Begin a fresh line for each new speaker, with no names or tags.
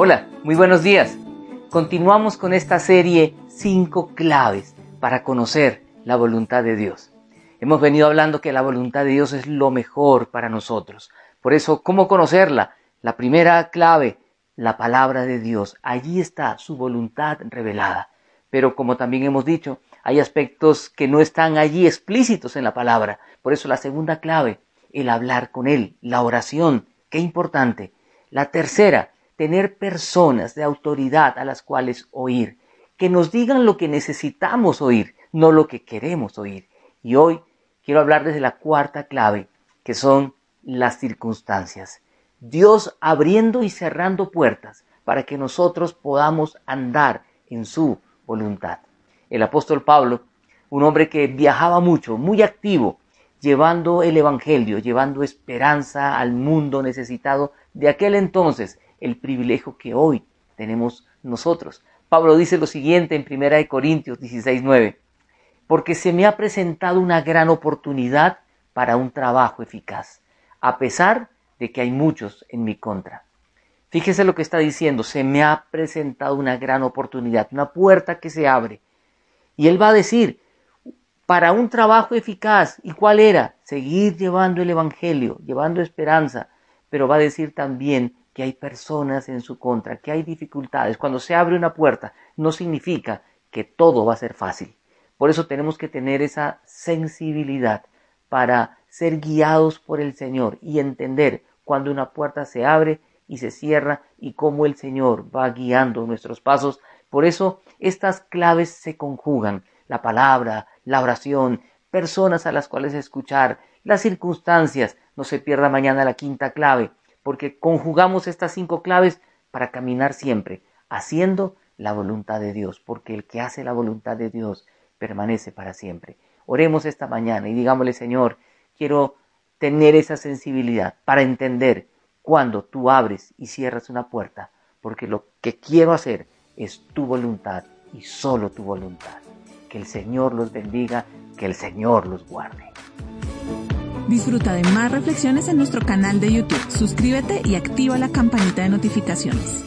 Hola, muy buenos días. Continuamos con esta serie 5 claves para conocer la voluntad de Dios. Hemos venido hablando que la voluntad de Dios es lo mejor para nosotros. Por eso, ¿cómo conocerla? La primera clave, la palabra de Dios. Allí está su voluntad revelada. Pero como también hemos dicho, hay aspectos que no están allí explícitos en la palabra. Por eso la segunda clave, el hablar con Él, la oración. Qué importante. La tercera, tener personas de autoridad a las cuales oír, que nos digan lo que necesitamos oír, no lo que queremos oír. Y hoy quiero hablar desde la cuarta clave, que son las circunstancias. Dios abriendo y cerrando puertas para que nosotros podamos andar en su voluntad. El apóstol Pablo, un hombre que viajaba mucho, muy activo, llevando el Evangelio, llevando esperanza al mundo necesitado de aquel entonces, el privilegio que hoy tenemos nosotros. Pablo dice lo siguiente en 1 Corintios 16:9, porque se me ha presentado una gran oportunidad para un trabajo eficaz, a pesar de que hay muchos en mi contra. Fíjese lo que está diciendo, se me ha presentado una gran oportunidad, una puerta que se abre. Y él va a decir, para un trabajo eficaz, ¿y cuál era? Seguir llevando el Evangelio, llevando esperanza, pero va a decir también que hay personas en su contra, que hay dificultades. Cuando se abre una puerta, no significa que todo va a ser fácil. Por eso tenemos que tener esa sensibilidad para ser guiados por el Señor y entender cuando una puerta se abre y se cierra y cómo el Señor va guiando nuestros pasos. Por eso estas claves se conjugan, la palabra, la oración, personas a las cuales escuchar, las circunstancias. No se pierda mañana la quinta clave, porque conjugamos estas cinco claves para caminar siempre, haciendo la voluntad de Dios, porque el que hace la voluntad de Dios permanece para siempre. Oremos esta mañana y digámosle, Señor, quiero tener esa sensibilidad para entender cuando tú abres y cierras una puerta, porque lo que quiero hacer es tu voluntad y solo tu voluntad. Que el Señor los bendiga, que el Señor los guarde.
Disfruta de más reflexiones en nuestro canal de YouTube. Suscríbete y activa la campanita de notificaciones.